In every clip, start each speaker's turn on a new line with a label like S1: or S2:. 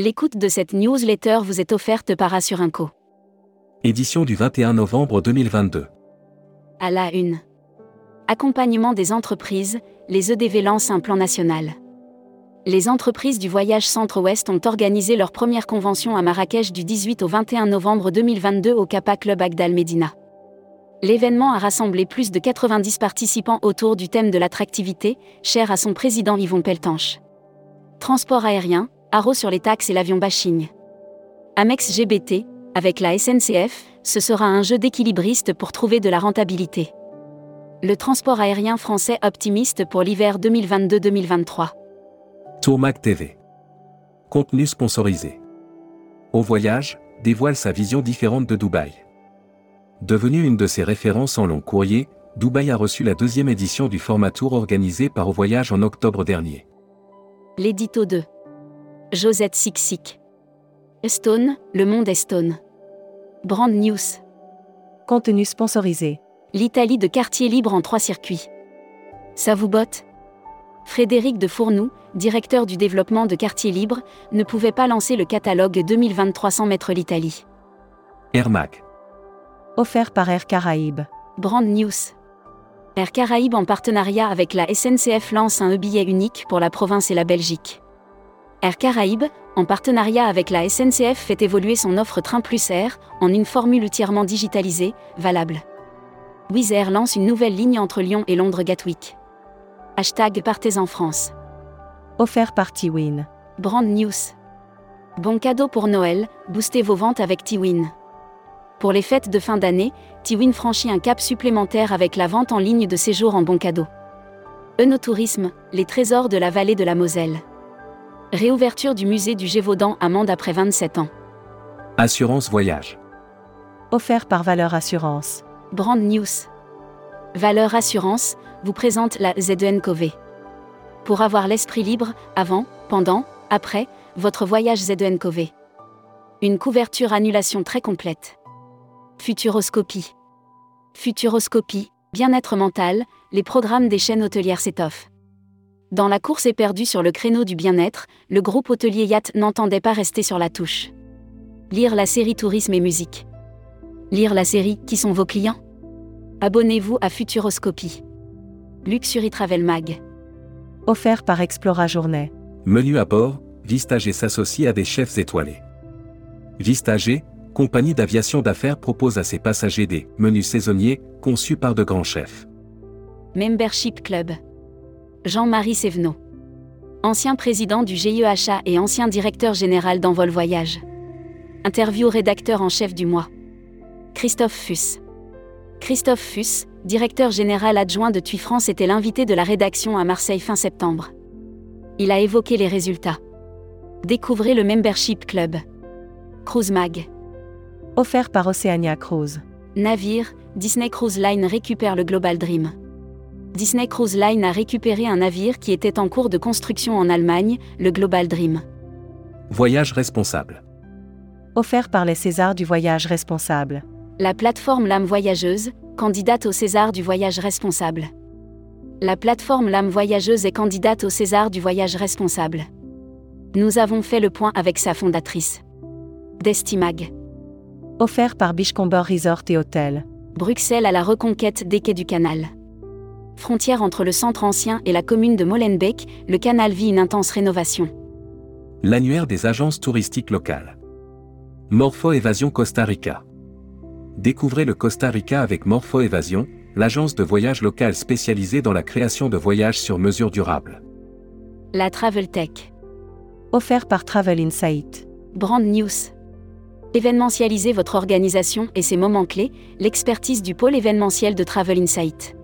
S1: L'écoute de cette newsletter vous est offerte par Assurinco.
S2: Édition du 21 novembre 2022.
S1: À la une. Accompagnement des entreprises, les EDV lancent un plan national. Les entreprises du voyage Centre-Ouest ont organisé leur première convention à Marrakech du 18 au 21 novembre 2022 au Kappa Club Agdal Medina. L'événement a rassemblé plus de 90 participants autour du thème de l'attractivité, cher à son président Yvon Peltanche. Transport aérien, haro sur les taxes et l'avion bashing. Amex GBT, avec la SNCF, ce sera un jeu d'équilibriste pour trouver de la rentabilité. Le transport aérien français optimiste pour l'hiver 2022-2023.
S2: Tourmac TV. Contenu sponsorisé. Au voyage, dévoile sa vision différente de Dubaï. Devenue une de ses références en long courrier, Dubaï a reçu la deuxième édition du format tour organisé par Au Voyage en octobre dernier.
S1: L'édito 2. Josette Siksik. Stone, le monde est Stone. Brand News.
S3: Contenu sponsorisé.
S1: L'Italie de quartier libre en trois circuits. Ça vous botte Frédéric de Fournoux, directeur du développement de quartier libre, ne pouvait pas lancer le catalogue 2023 sans mettre l'Italie.
S2: Air Mac.
S3: Offert par Air Caraïbes.
S1: Brand News. Air Caraïbes en partenariat avec la SNCF lance un e-billet unique pour la province et la Belgique. Air Caraïbes, en partenariat avec la SNCF, fait évoluer son offre Train Plus Air en une formule entièrement digitalisée, valable. Wizz Air lance une nouvelle ligne entre Lyon et Londres Gatwick. Hashtag Partez en France.
S3: Offert par Tiwin.
S1: Brand News. Bon cadeau pour Noël, boostez vos ventes avec Tiwin. Pour les fêtes de fin d'année, Tiwin franchit un cap supplémentaire avec la vente en ligne de séjours en bon cadeau. Eunotourisme, les trésors de la vallée de la Moselle. Réouverture du musée du Gévaudan à Mende après 27 ans.
S2: Assurance voyage.
S3: Offert par Valeur Assurance.
S1: Brand News. Valeur Assurance vous présente la ZEN Cové. Pour avoir l'esprit libre, avant, pendant, après, votre voyage ZEN Cové. Une couverture annulation très complète. Futuroscopie. Futuroscopie, bien-être mental, les programmes des chaînes hôtelières s'étoffent. Dans la course éperdue sur le créneau du bien-être, le groupe hôtelier Yacht n'entendait pas rester sur la touche. Lire la série Tourisme et musique. Lire la série Qui sont vos clients? Abonnez-vous à Futuroscopie. Luxury Travel Mag.
S3: Offert par Explora Journée.
S2: Menu à bord, Vistager s'associe à des chefs étoilés. Vistager, compagnie d'aviation d'affaires propose à ses passagers des menus saisonniers conçus par de grands chefs.
S1: Membership Club. Jean-Marie Sévenot. Ancien président du GIEHA et ancien directeur général d'Envol Voyage. Interview rédacteur en chef du mois. Christophe Fuss. Christophe Fuss, directeur général adjoint de TUI France, était l'invité de la rédaction à Marseille fin septembre. Il a évoqué les résultats. Découvrez le Membership Club. Cruise Mag.
S3: Offert par Oceania Cruise.
S1: Navire, Disney Cruise Line récupère le Global Dream. Disney Cruise Line a récupéré un navire qui était en cours de construction en Allemagne, le Global Dream.
S2: Voyage responsable.
S3: Offert par les Césars du voyage responsable.
S1: La plateforme Lame Voyageuse, candidate au César du voyage responsable. La plateforme Lame Voyageuse est candidate au César du voyage responsable. Nous avons fait le point avec sa fondatrice. Destimag.
S3: Offert par Bichcomber Resort et Hôtel.
S1: Bruxelles à la reconquête des quais du canal. Frontière entre le centre ancien et la commune de Molenbeek, le canal vit une intense rénovation.
S2: L'annuaire des agences touristiques locales. Morpho Évasion Costa Rica. Découvrez le Costa Rica avec Morpho Évasion, l'agence de voyage locale spécialisée dans la création de voyages sur mesure durable.
S1: La Travel Tech.
S3: Offert par Travel Insight.
S1: Brand News. Événementialisez votre organisation et ses moments clés, l'expertise du pôle événementiel de Travel Insight.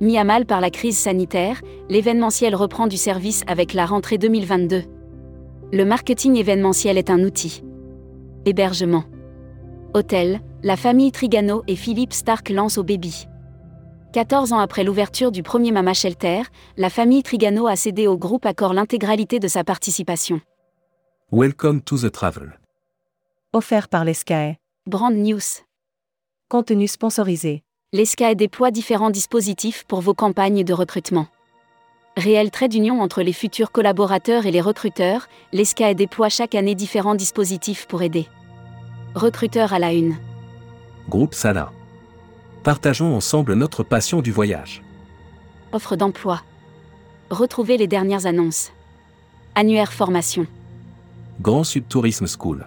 S1: Mis à mal par la crise sanitaire, l'événementiel reprend du service avec la rentrée 2022. Le marketing événementiel est un outil. Hébergement. Hôtel, la famille Trigano et Philippe Stark lancent au baby. 14 ans après l'ouverture du premier Mama Shelter, la famille Trigano a cédé au groupe Accor l'intégralité de sa participation.
S2: Welcome to the travel.
S3: Offert par l'ESCAE.
S1: Brand News.
S3: Contenu sponsorisé.
S1: L'ESCAE déploie différents dispositifs pour vos campagnes de recrutement. Réel trait d'union entre les futurs collaborateurs et les recruteurs, l'ESCA déploie chaque année différents dispositifs pour aider. Recruteurs à la une.
S2: Groupe Sala. Partageons ensemble notre passion du voyage.
S1: Offre d'emploi. Retrouvez les dernières annonces. Annuaire formation.
S2: Grand Sud Tourisme School.